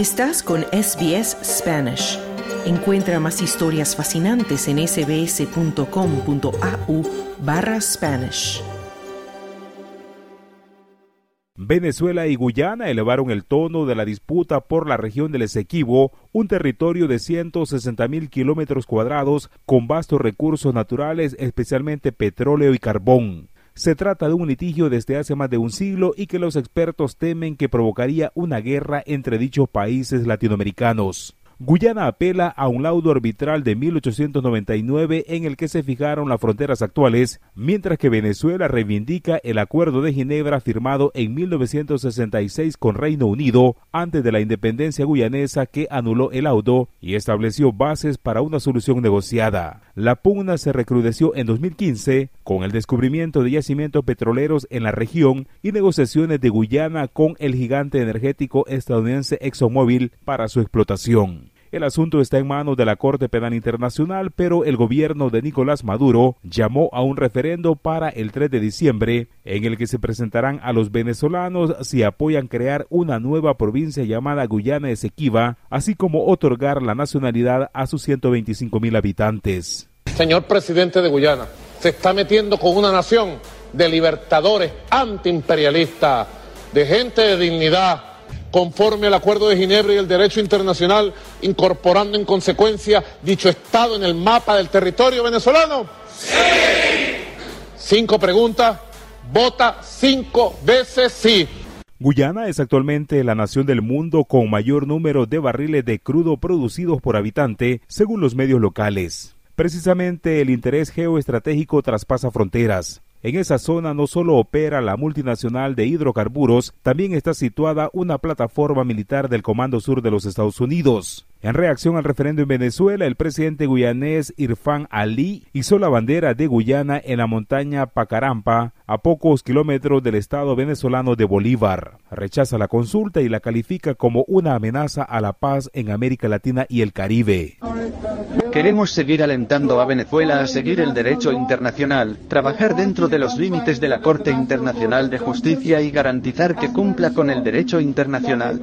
Estás con SBS Spanish. Encuentra más historias fascinantes en sbs.com.au barra Spanish. Venezuela y Guyana elevaron el tono de la disputa por la región del Esequibo, un territorio de 160 mil kilómetros cuadrados con vastos recursos naturales, especialmente petróleo y carbón. Se trata de un litigio desde hace más de un siglo y que los expertos temen que provocaría una guerra entre dichos países latinoamericanos. Guyana apela a un laudo arbitral de 1899 en el que se fijaron las fronteras actuales, mientras que Venezuela reivindica el Acuerdo de Ginebra firmado en 1966 con Reino Unido antes de la independencia guyanesa que anuló el laudo y estableció bases para una solución negociada. La pugna se recrudeció en 2015 con el descubrimiento de yacimientos petroleros en la región y negociaciones de Guyana con el gigante energético estadounidense ExxonMobil para su explotación. El asunto está en manos de la Corte Penal Internacional, pero el gobierno de Nicolás Maduro llamó a un referendo para el 3 de diciembre, en el que se presentarán a los venezolanos si apoyan crear una nueva provincia llamada Guyana Esequiba, así como otorgar la nacionalidad a sus 125 mil habitantes. Señor presidente de Guyana, se está metiendo con una nación de libertadores antiimperialistas, de gente de dignidad, conforme al Acuerdo de Ginebra y el derecho internacional, incorporando en consecuencia dicho Estado en el mapa del territorio venezolano? Sí. Cinco preguntas, vota cinco veces sí. Guyana es actualmente la nación del mundo con mayor número de barriles de crudo producidos por habitante, según los medios locales. Precisamente el interés geoestratégico traspasa fronteras. En esa zona no solo opera la multinacional de hidrocarburos, también está situada una plataforma militar del Comando Sur de los Estados Unidos. En reacción al referendo en Venezuela, el presidente guyanés Irfan Ali hizo la bandera de Guyana en la montaña Pacarampa, a pocos kilómetros del estado venezolano de Bolívar. Rechaza la consulta y la califica como una amenaza a la paz en América Latina y el Caribe. Queremos seguir alentando a Venezuela a seguir el derecho internacional, trabajar dentro de los límites de la Corte Internacional de Justicia y garantizar que cumpla con el derecho internacional.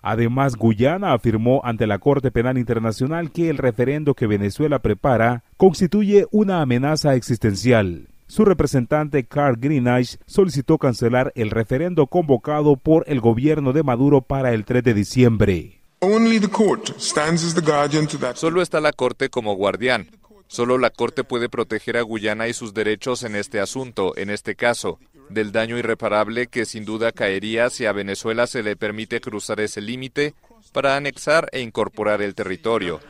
Además, Guyana afirmó ante la Corte Penal Internacional que el referendo que Venezuela prepara constituye una amenaza existencial. Su representante Carl Greenidge solicitó cancelar el referendo convocado por el gobierno de Maduro para el 3 de diciembre. Solo está la Corte como guardián. Solo la Corte puede proteger a Guyana y sus derechos en este asunto, en este caso, del daño irreparable que sin duda caería si a Venezuela se le permite cruzar ese límite para anexar e incorporar el territorio.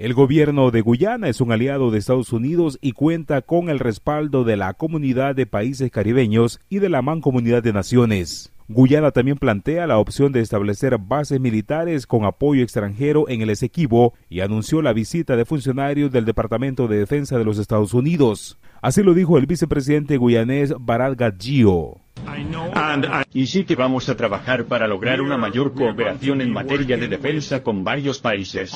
El gobierno de Guyana es un aliado de Estados Unidos y cuenta con el respaldo de la Comunidad de Países Caribeños y de la Mancomunidad de Naciones. Guyana también plantea la opción de establecer bases militares con apoyo extranjero en el Esequibo y anunció la visita de funcionarios del Departamento de Defensa de los Estados Unidos. Así lo dijo el vicepresidente guyanés Barat. Y sí que vamos a trabajar para lograr una mayor cooperación en materia de defensa con varios países.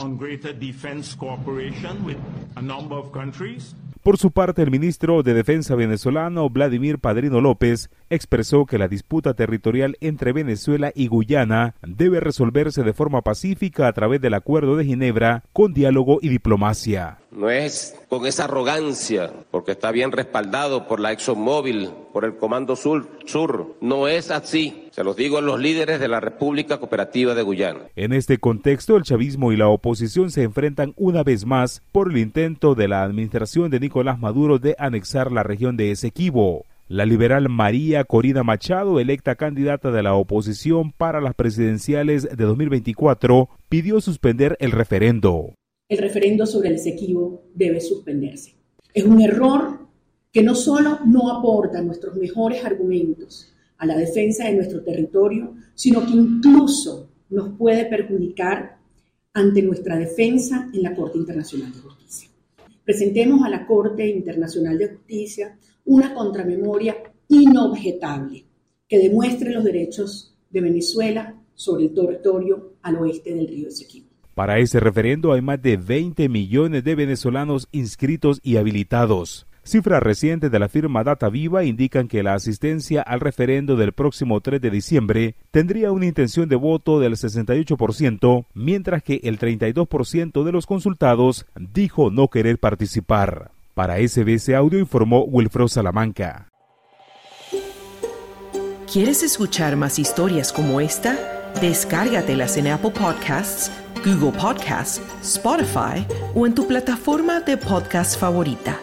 Por su parte, el ministro de Defensa venezolano, Vladimir Padrino López, expresó que la disputa territorial entre Venezuela y Guyana debe resolverse de forma pacífica a través del Acuerdo de Ginebra con diálogo y diplomacia. No es con esa arrogancia, porque está bien respaldado por la ExxonMobil, por el Comando Sur, Sur. No es así. Se los digo a los líderes de la República Cooperativa de Guyana. En este contexto, el chavismo y la oposición se enfrentan una vez más por el intento de la administración de Nicolás Maduro de anexar la región de Esequibo. La liberal María Corina Machado, electa candidata de la oposición para las presidenciales de 2024, pidió suspender el referendo el referendo sobre el Esequibo debe suspenderse. Es un error que no solo no aporta nuestros mejores argumentos a la defensa de nuestro territorio, sino que incluso nos puede perjudicar ante nuestra defensa en la Corte Internacional de Justicia. Presentemos a la Corte Internacional de Justicia una contramemoria inobjetable que demuestre los derechos de Venezuela sobre el territorio al oeste del río Esequibo. Para ese referendo hay más de 20 millones de venezolanos inscritos y habilitados. Cifras recientes de la firma Data Viva indican que la asistencia al referendo del próximo 3 de diciembre tendría una intención de voto del 68%, mientras que el 32% de los consultados dijo no querer participar. Para SBC Audio informó Wilfredo Salamanca. ¿Quieres escuchar más historias como esta? Descárgatelas en Apple Podcasts, Google Podcasts, Spotify o en tu plataforma de podcast favorita.